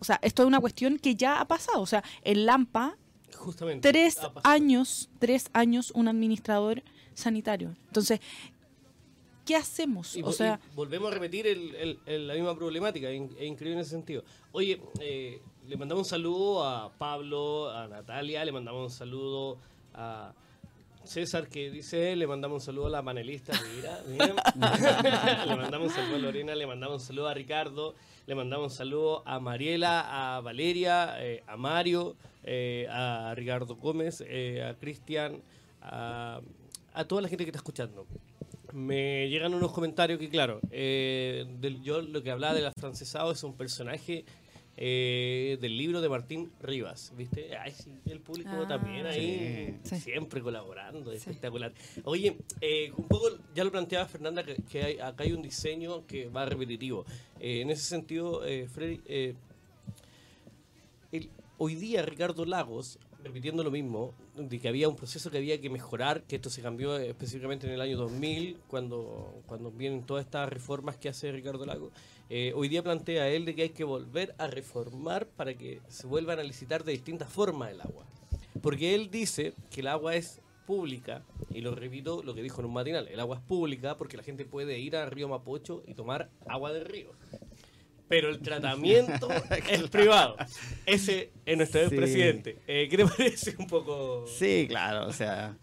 O sea, esto es una cuestión que ya ha pasado. O sea, en Lampa, Justamente. tres años, tres años un administrador sanitario. Entonces, ¿qué hacemos? Y, o sea, volvemos a repetir el- el- el- la misma problemática, es increíble en ese sentido. Oye, eh, le mandamos un saludo a Pablo, a Natalia, le mandamos un saludo a César, que dice, le mandamos un saludo a la panelista, mira, mira. le mandamos un saludo a Lorena, le mandamos un saludo a Ricardo, le mandamos un saludo a Mariela, a Valeria, eh, a Mario, eh, a Ricardo Gómez, eh, a Cristian, a, a toda la gente que está escuchando me llegan unos comentarios que, claro, eh, del- yo lo que hablaba del afrancesado es un personaje eh, del libro de Martín Rivas, ¿viste? Ay, sí, el público Ah. también ahí, Sí. Siempre colaborando, espectacular. Oye, eh, un poco, ya lo planteaba Fernanda, que, que hay- acá hay un diseño que va repetitivo. Eh, en ese sentido, eh, Freddy, eh, el- hoy día Ricardo Lagos, repitiendo lo mismo, de que había un proceso que había que mejorar, que esto se cambió específicamente en el año 2000, cuando, cuando vienen todas estas reformas que hace Ricardo Lagos, eh, hoy día plantea él de que hay que volver a reformar para que se vuelvan a licitar de distintas formas el agua. Porque él dice que el agua es pública, y lo repito lo que dijo en un matinal, el agua es pública porque la gente puede ir al río Mapocho y tomar agua del río. Pero el tratamiento es privado. Ese es nuestro Sí. expresidente. Eh, ¿Qué te parece un poco? Sí, claro, o sea,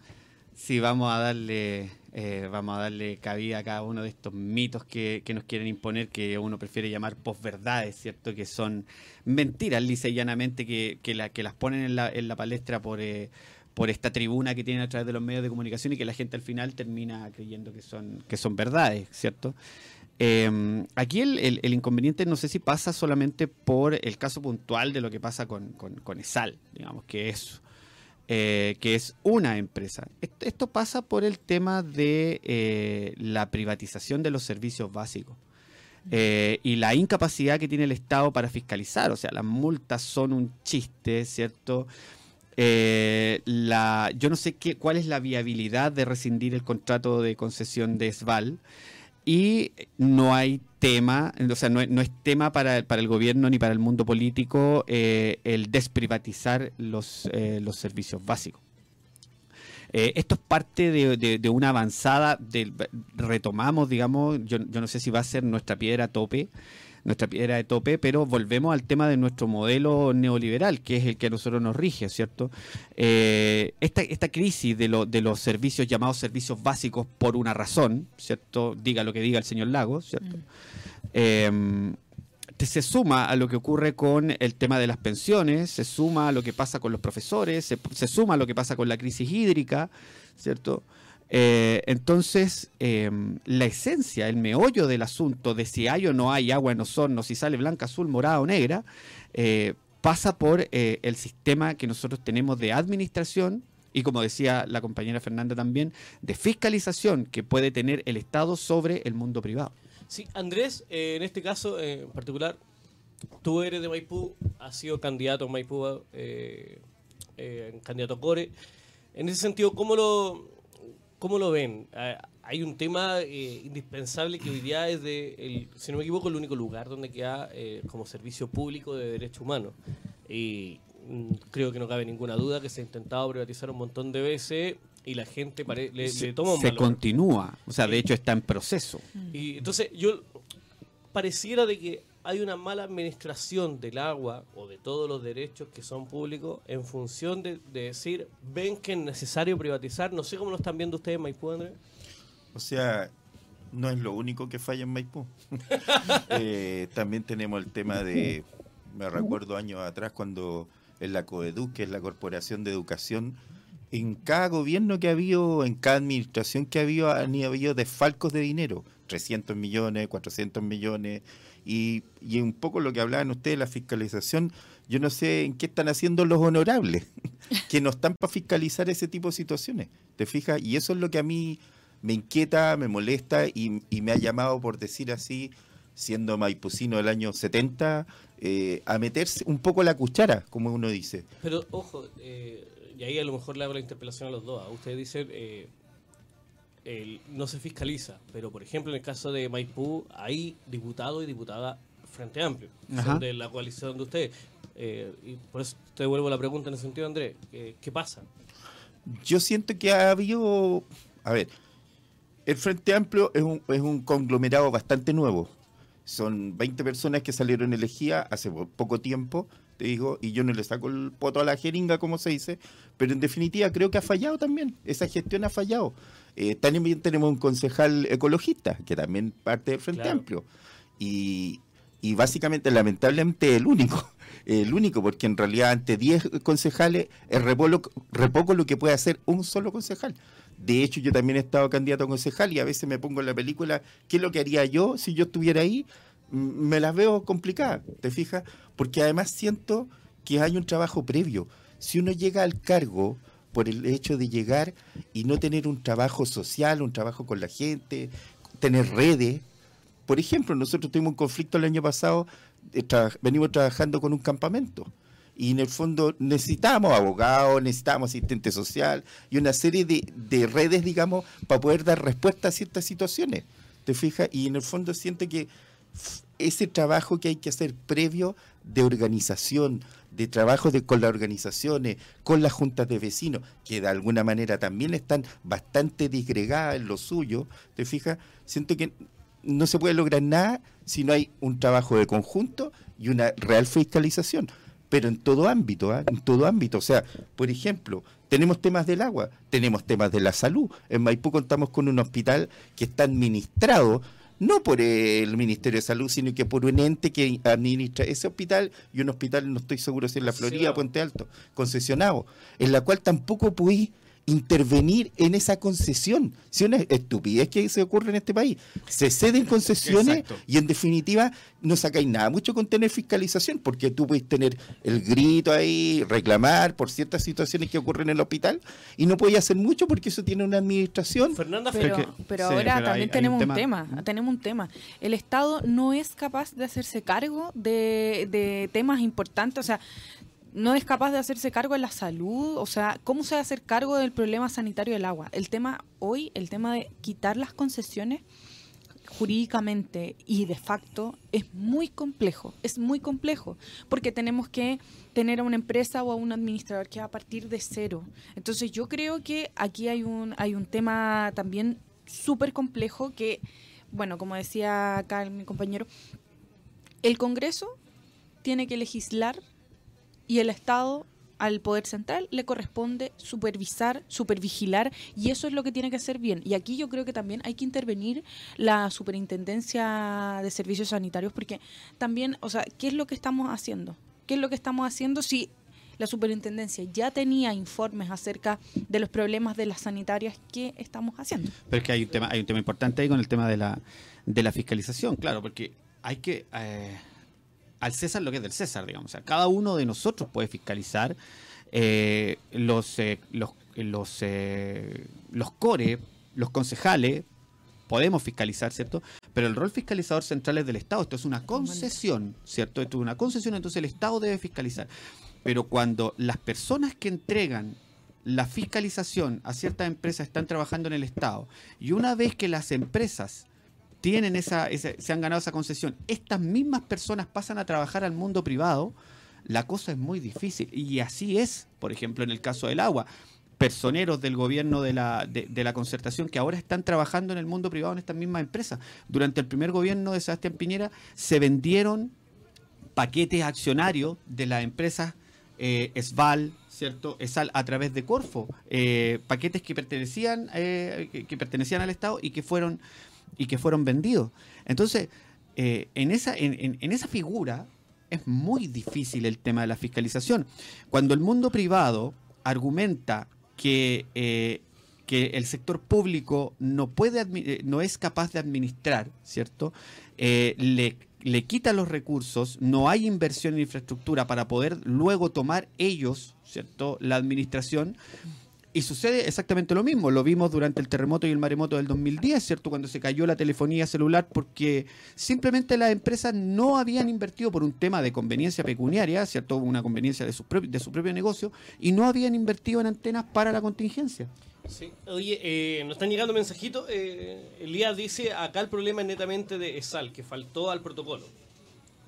sí, vamos a darle, eh, vamos a darle cabida a cada uno de estos mitos que, que nos quieren imponer, que uno prefiere llamar posverdades, ¿cierto? Que son mentiras, lisa y llanamente, que, que, la- que las ponen en la, en la palestra por, eh, por esta tribuna que tienen a través de los medios de comunicación y que la gente al final termina creyendo que son, que son verdades, ¿cierto? Eh, aquí el, el- el inconveniente no sé si pasa solamente por el caso puntual de lo que pasa con, con, con ESAL, digamos que es, eh, que es una empresa. Est- Esto pasa por el tema de eh, la privatización de los servicios básicos. eh, y la incapacidad que tiene el Estado para fiscalizar, o sea, las multas son un chiste, ¿cierto? Eh, la, yo no sé qué, cuál es la viabilidad de rescindir el contrato de concesión de SVAL y no hay tema, o sea, no, es- tema para, para el gobierno ni para el mundo político eh, el desprivatizar los, eh, los servicios básicos. Eh, esto es parte de, de- de una avanzada, del- retomamos, digamos, yo, yo no sé si va a ser nuestra piedra tope, nuestra piedra de tope, pero volvemos al tema de nuestro modelo neoliberal, que es el que a nosotros nos rige, ¿cierto? Eh, esta, esta crisis de, lo- de los servicios llamados servicios básicos por una razón, ¿cierto? Diga lo que diga el señor Lagos, ¿cierto? Eh, te- se suma a lo que ocurre con el tema de las pensiones, se suma a lo que pasa con los profesores, se, se suma a lo que pasa con la crisis hídrica, ¿cierto? Eh, entonces, eh, la esencia, el meollo del asunto de si hay o no hay agua en Osorno, si sale blanca, azul, morada o negra, eh, pasa por eh, el sistema que nosotros tenemos de administración y, como decía la compañera Fernanda también, de fiscalización que puede tener el Estado sobre el mundo privado. Sí, Andrés, en este caso en particular, tú eres de Maipú, has sido candidato a Maipú, candidato a Core. En ese sentido, ¿cómo lo, cómo lo ven? Ah, hay un tema eh, indispensable que hoy día es, de, el, si no me equivoco, el único lugar donde queda eh, como servicio público de derechos humanos. Y mm, creo que no cabe ninguna duda que se ha intentado privatizar un montón de veces y la gente pare- le, le toma un se valor. continúa, o sea, de hecho está en proceso. Y entonces yo pareciera de que hay una mala administración del agua o de todos los derechos que son públicos en función de, de decir, ven que es necesario privatizar. No sé cómo lo están viendo ustedes en Maipú, Andrés. O sea, no es lo único que falla en Maipú. Eh, también tenemos el tema de, me recuerdo años atrás cuando en la COEDUC, que es la Corporación de Educación, en cada gobierno que ha habido, en cada administración que ha habido, han habido desfalcos de dinero. 300 millones, 400 millones. Y, y un poco lo que hablaban ustedes, la fiscalización, yo no sé en qué están haciendo los honorables, que no están para fiscalizar ese tipo de situaciones. ¿Te fijas? Y eso es lo que a mí me inquieta, me molesta y, me ha llamado, por decir así, siendo maipucino del año 70, eh, a meterse un poco la cuchara, como uno dice. Pero ojo, eh, y ahí a lo mejor le hago la interpelación a los dos. ¿ah? Ustedes dicen, eh, el- no se fiscaliza, pero por ejemplo en el caso de Maipú hay diputado y diputada Frente Amplio, son de la coalición de ustedes. Eh, y por eso te devuelvo la pregunta en el sentido, Andrés, eh, ¿qué pasa? Yo siento que ha habido, a ver, el Frente Amplio es un, es un conglomerado bastante nuevo. Son 20 personas que salieron elegidas hace po- poco tiempo, te digo, y yo no le saco el poto a la jeringa, como se dice, pero en definitiva creo que ha fallado también. Esa gestión ha fallado. Eh, también tenemos un concejal ecologista, que también parte del Frente Claro. Amplio. Y, y básicamente, lamentablemente, el único. El único, porque en realidad ante 10 concejales es repolo- re poco lo que puede hacer un solo concejal. De hecho, yo también he estado candidato a concejal y a veces me pongo en la película qué es lo que haría yo si yo estuviera ahí. Me las veo complicadas, ¿te fijas? Porque además siento que hay un trabajo previo. Si uno llega al cargo por el hecho de llegar y no tener un trabajo social, un trabajo con la gente, tener redes, por ejemplo, nosotros tuvimos un conflicto el año pasado, eh, venimos trabajando con un campamento. Y en el fondo necesitábamos abogados, necesitábamos asistente social y una serie de, de redes, digamos, para poder dar respuesta a ciertas situaciones. ¿Te fijas? Y en el fondo siento que ese trabajo que hay que hacer previo de organización, de trabajo de, con las organizaciones, con las juntas de vecinos, que de alguna manera también están bastante disgregadas en lo suyo, ¿te fijas? Siento que no se puede lograr nada si no hay un trabajo de conjunto y una real fiscalización. Pero en todo ámbito, ¿ah? en todo ámbito. O sea, por ejemplo, tenemos temas del agua, tenemos temas de la salud. En Maipú contamos con un hospital que está administrado no por el Ministerio de Salud, sino que por un ente que administra ese hospital y un hospital, no estoy seguro si en la Florida o Puente Alto, concesionado, en la cual tampoco pudí intervenir en esa concesión. Si una estupidez que se ocurre en este país. Se ceden concesiones Exacto. y en definitiva no sacáis nada mucho con tener fiscalización, porque tú puedes tener el grito ahí, reclamar por ciertas situaciones que ocurren en el hospital y no podéis hacer mucho porque eso tiene una administración. Fernanda Pero, pero sí, ahora pero también hay tenemos un un tema, tema. tenemos un tema. El Estado no es capaz de hacerse cargo de, de temas importantes, o sea, no es capaz de hacerse cargo de la salud, o sea, ¿cómo se va a hacer cargo del problema sanitario del agua? El tema hoy, el tema de quitar las concesiones jurídicamente y de facto es muy complejo, es muy complejo, porque tenemos que tener a una empresa o a un administrador que va a partir de cero. Entonces yo creo que aquí hay un, hay un tema también súper complejo que, bueno, como decía acá mi compañero, el Congreso tiene que legislar y el Estado al Poder Central le corresponde supervisar, supervigilar y eso es lo que tiene que hacer bien. Y aquí yo creo que también hay que intervenir la Superintendencia de Servicios Sanitarios porque también, o sea, ¿qué es lo que estamos haciendo? ¿Qué es lo que estamos haciendo si la Superintendencia ya tenía informes acerca de los problemas de las sanitarias? ¿Qué estamos haciendo? Pero es que hay un tema, hay un tema importante ahí con el tema de la, de la fiscalización, claro, porque hay que eh, al César lo que es del César, digamos. O sea, cada uno de nosotros puede fiscalizar eh, los, eh, los, los, eh, los core, los concejales, podemos fiscalizar, ¿cierto? Pero el rol fiscalizador central es del Estado. Esto es una concesión, ¿cierto? Esto es una concesión, entonces el Estado debe fiscalizar. Pero cuando las personas que entregan la fiscalización a ciertas empresas están trabajando en el Estado y una vez que las empresas tienen esa, esa- se han ganado esa concesión, estas mismas personas pasan a trabajar al mundo privado, la cosa es muy difícil. Y así es, por ejemplo, en el caso del agua. Personeros del gobierno de la, de, la concertación que ahora están trabajando en el mundo privado en estas mismas empresas. Durante el primer gobierno de Sebastián Piñera se vendieron paquetes accionarios de las empresas eh, Esval, ¿cierto? Esal a través de Corfo, eh, paquetes que pertenecían, eh, que pertenecían al Estado y que fueron y que fueron vendidos. Entonces, eh, en, esa, en, esa figura es muy difícil el tema de la fiscalización. Cuando el mundo privado argumenta que, eh, que el sector público no, puede eh, no es capaz de administrar, ¿cierto? Le, le quita los recursos, no hay inversión en infraestructura para poder luego tomar ellos, ¿cierto?, la administración Y sucede exactamente lo mismo. Lo vimos durante el terremoto y el maremoto del 2010, ¿cierto? Cuando se cayó la telefonía celular porque simplemente las empresas no habían invertido por un tema de conveniencia pecuniaria, ¿cierto? Una conveniencia de su, de su propio negocio y no habían invertido en antenas para la contingencia. Sí. Oye, eh, nos están llegando mensajitos. Eh, Elías dice, acá el problema es netamente de ESAL, que faltó al protocolo.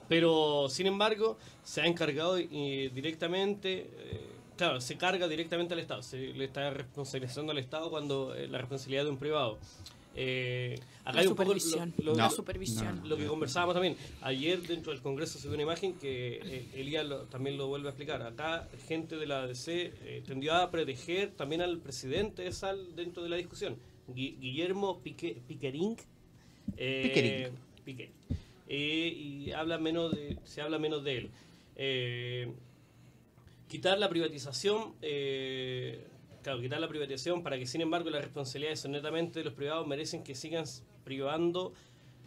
Pero, sin embargo, se ha encargado eh, directamente, eh, claro, se carga directamente al Estado, se le está responsabilizando al Estado cuando eh, la responsabilidad de un privado. Eh, acá La hay un poco lo- supervisión. lo- La No. supervisión. lo que conversábamos también. Ayer dentro del Congreso se dio una imagen que eh, Elías también lo vuelve a explicar. Acá gente de la ADC eh, tendió a proteger también al presidente de SAL dentro de la discusión. Gui- Guillermo Pique, Piquering. eh, Piquering. Piquering. Eh, y habla menos de, se habla menos de él. Eh, quitar la privatización, eh, claro, quitar la privatización para que sin embargo las responsabilidades son netamente de los privados merecen que sigan privando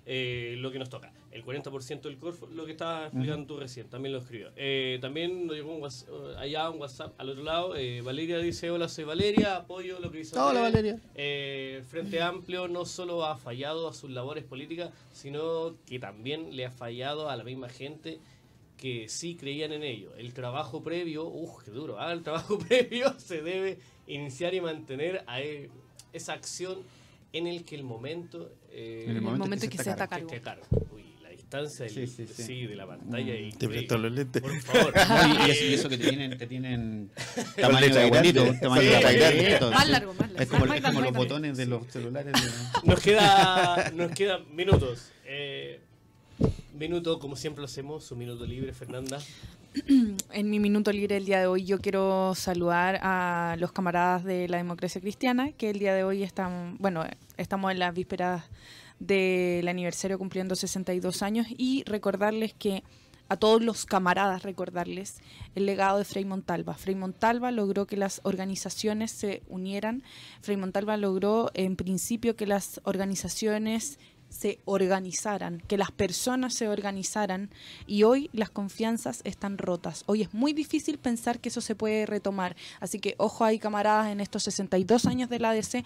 eh, lo que nos toca. El 40% del Corfo, lo que estabas explicando tú recién, también lo escribió. Eh, también nos llegó un whats- allá un WhatsApp al otro lado. eh, Valeria dice, hola, soy Valeria, apoyo lo que dice Hola, Andrés". Valeria. Eh, Frente Amplio no solo ha fallado a sus labores políticas, sino que también le ha fallado a la misma gente que sí creían en ello. El trabajo previo, uff, qué duro, ah, el trabajo previo se debe iniciar y mantener a e- esa acción en el que el momento... eh, En el En el momento momento que que se está está a que cargo. cargo. Uy, la distancia del- Sí, sí, sí. sí, de la pantalla. es Te increíble. presto los lentes. Por favor. No, y, y eso, y eso que te tienen, te tienen tamaño de grande. tamaño Sí, de. Más largo, más largo. Es como, Más es como los botones de los celulares. de- Nos queda, nos quedan minutos. Eh, minuto, como siempre lo hacemos, su minuto libre, Fernanda. En mi minuto libre el día de hoy yo quiero saludar a los camaradas de la democracia cristiana que el día de hoy están, bueno, estamos en las vísperas del aniversario cumpliendo 62 años y recordarles que a todos los camaradas recordarles el legado de Frei Montalva. Frei Montalva logró que las organizaciones se unieran. Frei Montalva logró en principio que las organizaciones se organizaran, que las personas se organizaran y hoy las confianzas están rotas. Hoy es muy difícil pensar que eso se puede retomar. Así que ojo ahí camaradas en estos 62 años de la ADC,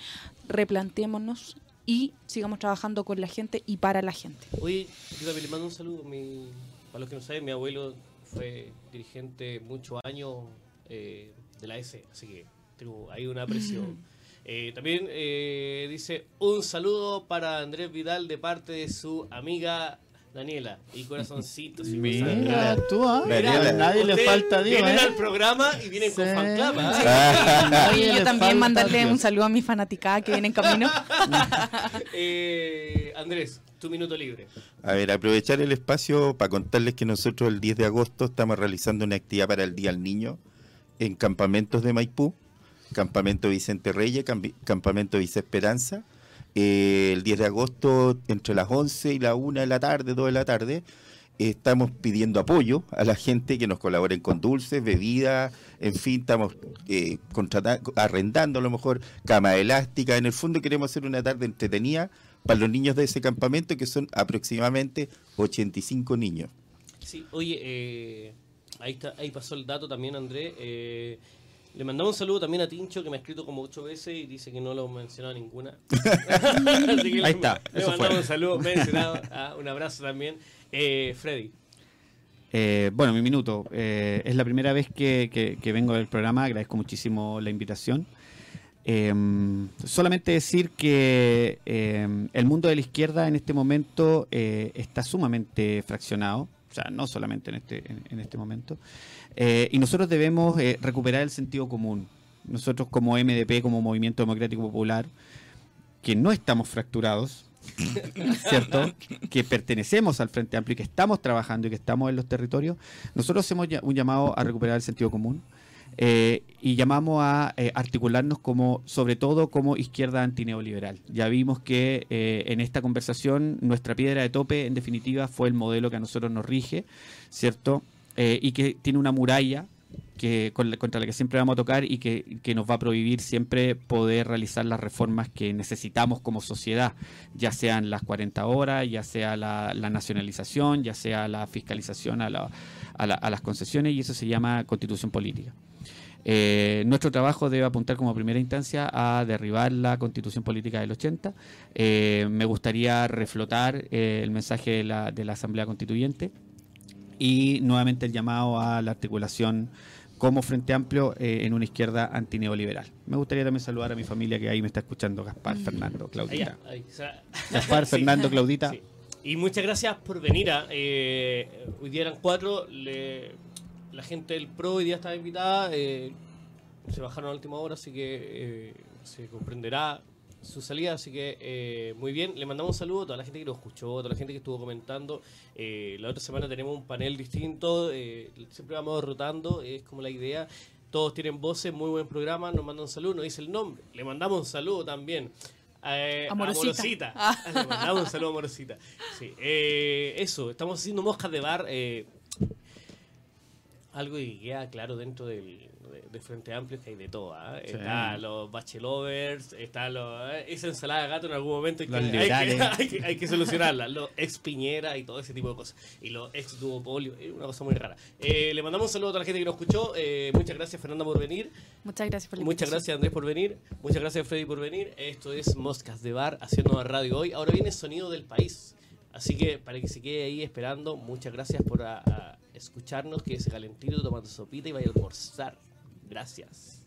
replanteémonos y sigamos trabajando con la gente y para la gente. Oye, yo también le mando un saludo. Mi, para los que no saben, mi abuelo fue dirigente muchos años eh, de la S, así que tengo ahí una aprecio. Eh, también eh, dice un saludo para Andrés Vidal de parte de su amiga Daniela y corazoncitos. y Mira, tú, ¿ah? Mira, a nadie le falta Dios, Vienen ¿eh? al programa y vienen con Sí. fan club. A nadie Y le yo también mandarle Dios. un saludo a mi fanaticada que viene en camino. Eh, Andrés, tu minuto libre. A ver, aprovechar el espacio para contarles que nosotros el 10 de agosto estamos realizando una actividad para el Día del Niño en campamentos de Maipú, campamento Vicente Reyes, campamento Vice Esperanza. Eh, el 10 de agosto, entre las 11 y la 1 de la tarde, 2 de la tarde, eh, estamos pidiendo apoyo a la gente que nos colaboren con dulces, bebidas, en fin, estamos eh, arrendando a lo mejor cama elástica. En el fondo queremos hacer una tarde entretenida para los niños de ese campamento, que son aproximadamente 85 niños. Sí, oye, eh, ahí, está, ahí pasó el dato también, Andrés. Le mandamos un saludo también a Tincho, que me ha escrito como ocho veces y dice que no lo mencionado ninguna. Así que le- Ahí está, Le eso mandamos fue. un saludo mencionado. ah, un abrazo también. Eh, Freddy. Eh, bueno, mi minuto. Eh, es la primera vez que, que- que vengo del programa. Agradezco muchísimo la invitación. Eh, solamente decir que eh, el mundo de la izquierda en este momento eh, está sumamente fraccionado. O sea, no solamente en este, en, en este momento. Eh, y nosotros debemos eh, recuperar el sentido común. Nosotros como MDP, como Movimiento Democrático Popular, que no estamos fracturados, ¿cierto? Que pertenecemos al Frente Amplio y que estamos trabajando y que estamos en los territorios, nosotros hacemos un llamado a recuperar el sentido común eh, y llamamos a eh, articularnos como, sobre todo como izquierda antineoliberal. Ya vimos que eh, en esta conversación nuestra piedra de tope, en definitiva, fue el modelo que a nosotros nos rige, ¿cierto? Eh, y que tiene una muralla que con contra la que siempre vamos a tocar y que, que nos va a prohibir siempre poder realizar las reformas que necesitamos como sociedad, ya sean las 40 horas, ya sea la, nacionalización, ya sea la fiscalización a, la- a a las concesiones, y eso se llama constitución política. Eh, nuestro trabajo debe apuntar como primera instancia a derribar la constitución política del 80. Eh, me gustaría reflotar eh, el mensaje de la, de la Asamblea Constituyente y nuevamente el llamado a la articulación como Frente Amplio eh, en una izquierda antineoliberal. Me gustaría también saludar a mi familia que ahí me está escuchando, Gaspar, Fernando, Claudita. Allá, ahí, o sea, Gaspar, sí. Fernando, Claudita. Sí. Y muchas gracias por venir. a, eh, hoy día eran cuatro. le- la gente del PRO hoy día estaba invitada. eh, se bajaron a última hora, así que eh, se comprenderá su salida. Así que eh, muy bien. Le mandamos un saludo a toda la gente que nos escuchó, a toda la gente que estuvo comentando. La otra semana tenemos un panel distinto. siempre vamos rotando, es como la idea. Todos tienen voces, muy buen programa. Nos mandan un saludo, nos dice el nombre. Le mandamos un saludo también. Eh, Amorosita. Amorosita. Le mandamos un saludo Amorosita. Sí, eh, eso, estamos haciendo moscas de bar. eh, algo que queda claro dentro del, de, de Frente Amplio es que hay de todo. ¿ah? Sí. Está los bachelovers, está los, eh, esa ensalada de gato en algún momento hay que, hay que, hay que- hay que solucionarla. Los ex Piñera y todo ese tipo de cosas. Y los ex duopolio, es una cosa muy rara. Eh, le mandamos un saludo a toda la gente que nos escuchó. eh, muchas gracias, Fernanda, por venir. Muchas gracias por la Muchas gracias Andrés por venir, muchas gracias Freddy por venir. Esto es Moscas de Bar haciendo radio hoy. Ahora viene Sonido del País. Así que para que se quede ahí esperando, muchas gracias por a- a escucharnos, que se calentito tomando sopita y vaya a almorzar. Gracias.